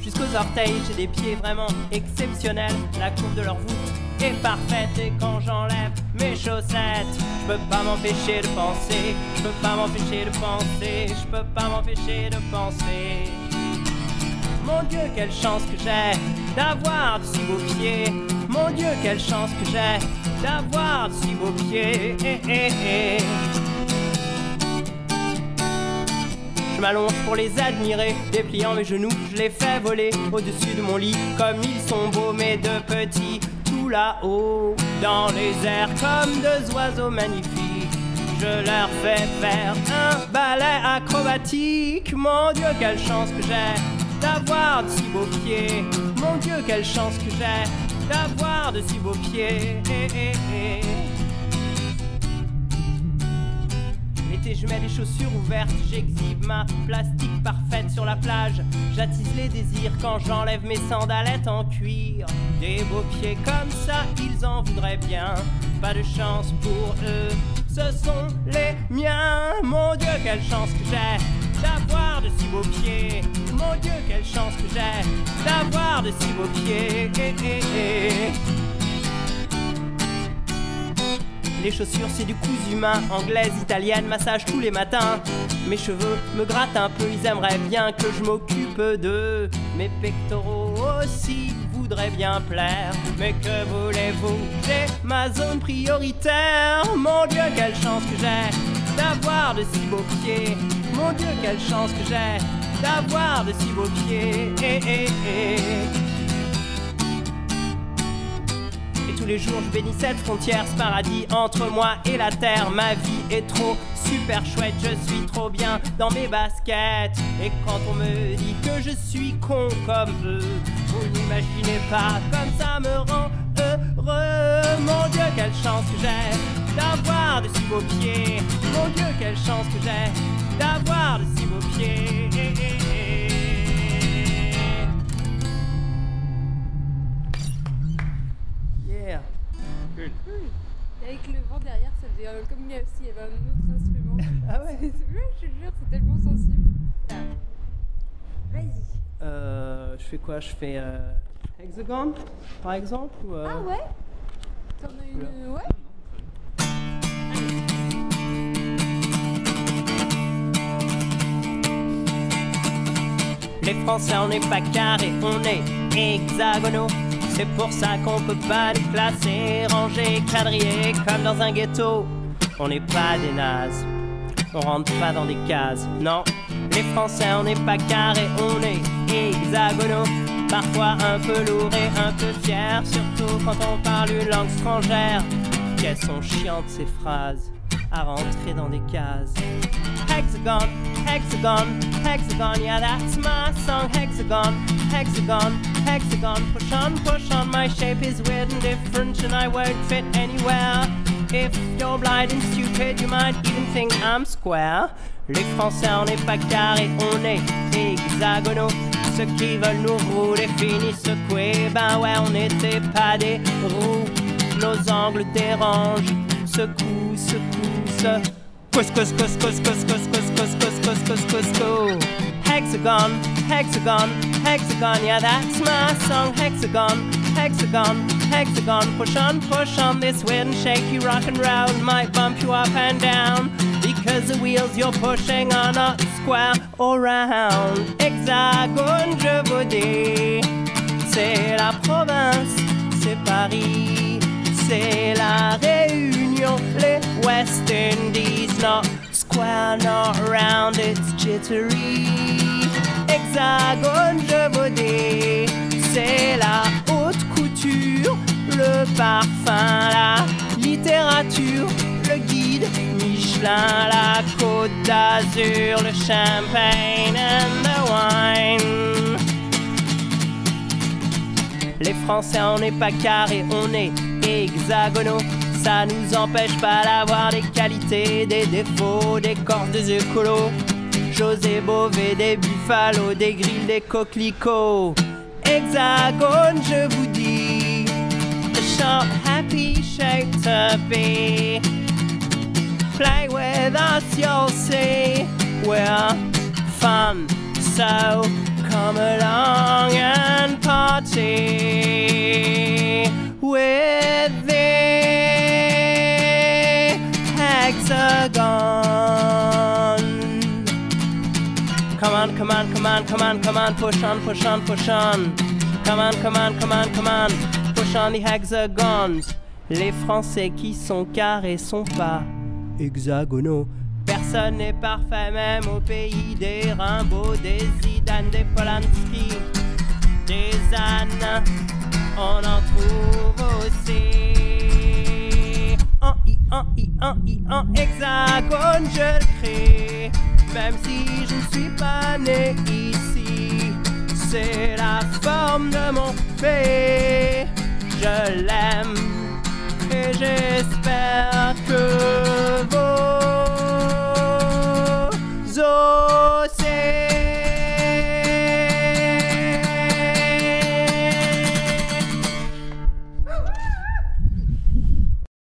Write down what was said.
jusqu'aux orteils. J'ai des pieds vraiment exceptionnels. La courbe de leur voûte est parfaite. Et quand j'enlève mes chaussettes, je peux pas m'empêcher de penser. Je peux pas m'empêcher de penser. Je peux pas m'empêcher de penser. Mon Dieu, quelle chance que j'ai d'avoir de si beaux pieds. Mon Dieu, quelle chance que j'ai d'avoir de si beaux pieds. Eh, eh, eh. M'allonge pour les admirer, dépliant mes genoux, je les fais voler au-dessus de mon lit, comme ils sont beaux, mais de petits, tout là-haut, dans les airs, comme deux oiseaux magnifiques. Je leur fais faire un ballet acrobatique. Mon Dieu, quelle chance que j'ai d'avoir de si beaux pieds. Mon Dieu, quelle chance que j'ai d'avoir de si beaux pieds. Eh, eh, eh. Je mets les chaussures ouvertes, j'exhibe ma plastique parfaite sur la plage. J'attise les désirs quand j'enlève mes sandalettes en cuir. Des beaux pieds comme ça, ils en voudraient bien. Pas de chance pour eux, ce sont les miens. Mon Dieu, quelle chance que j'ai d'avoir de si beaux pieds. Mon Dieu, quelle chance que j'ai d'avoir de si beaux pieds. Eh, eh, eh. Les chaussures, c'est du cousu humain, anglaise, italienne, massage tous les matins. Mes cheveux me grattent un peu, ils aimeraient bien que je m'occupe d'eux. Mes pectoraux aussi voudraient bien plaire. Mais que voulez-vous? J'ai ma zone prioritaire. Mon Dieu, quelle chance que j'ai d'avoir de si beaux pieds. Mon Dieu, quelle chance que j'ai d'avoir de si beaux pieds. Eh, eh, eh. Tous les jours je bénis cette frontière, ce paradis entre moi et la terre. Ma vie est trop super chouette, je suis trop bien dans mes baskets. Et quand on me dit que je suis con comme eux, vous n'imaginez pas comme ça me rend heureux. Mon Dieu, quelle chance que j'ai d'avoir de si beaux pieds. Mon Dieu, quelle chance que j'ai d'avoir de si beaux pieds. S'il y avait un autre instrument. Ah ouais Ouais, je te jure, c'est tellement sensible. Là. Vas-y. Euh, je fais quoi? Je fais euh, hexagone, par exemple ou, euh, Ah ouais? T'en as une. Ouais Les Français, on n'est pas carrés, on est hexagonaux. C'est pour ça qu'on peut pas les classer, ranger, quadriller comme dans un ghetto. On n'est pas des nazes, on rentre pas dans des cases. Non, les Français, on n'est pas carrés, on est hexagonaux. Parfois un peu lourd et un peu fier, surtout quand on parle une langue étrangère. Qu'elles sont chiantes ces phrases à rentrer dans des cases. Hexagon, hexagon, hexagon, yeah, that's my song. Hexagon, hexagon, hexagon, push on, push on. My shape is weird and different, and I won't fit anywhere. If you're blind and stupid, you might even think I'm square. Les Français, on n'est pas carrés, on est hexagonaux. Ceux qui veulent nous rouler finissent secoués. Ben ouais, on n'était pas des roues. Nos angles dérangent, cous, cous, cous, cous, cous, cous, cous, cous, cous, cous, cous. Hexagon, hexagon, hexagon, yeah, that's my song. Hexagon, hexagon, hexagon. Push on, push on this wind, shake you rock and roll might bump you up and down because the wheels you're pushing are not square or round. Hexagone, je vous dis, c'est la province, c'est Paris, c'est la Réunion, les West Indies, not square, not round, it's jittery. Hexagone, je vous dis, c'est la le parfum, la littérature, le guide, Michelin, la côte d'Azur, le champagne and the wine. Les Français, on n'est pas carrés, on est hexagonaux. Ça nous empêche pas d'avoir des qualités, des défauts, des corps, des écolos. José Bové, des buffalo, des grilles, des coquelicots. Hexagone, je vous dis, sharp, happy shape to be. Play with us, you'll see. We're fun, so come along and party with the hexagon. Come on, come on, come on, come on, come on, push on, push on, push on. Come on, come on, come on, come on, Les Français qui sont carrés sont pas hexagonaux. Personne n'est parfait, même au pays des Rimbaud, des Zidane, des Polanski, des Anne. On en trouve aussi. En I, en I, en I, en hexagone, je le crée. Même si je ne suis pas né ici, c'est la forme de mon fait. Je l'aime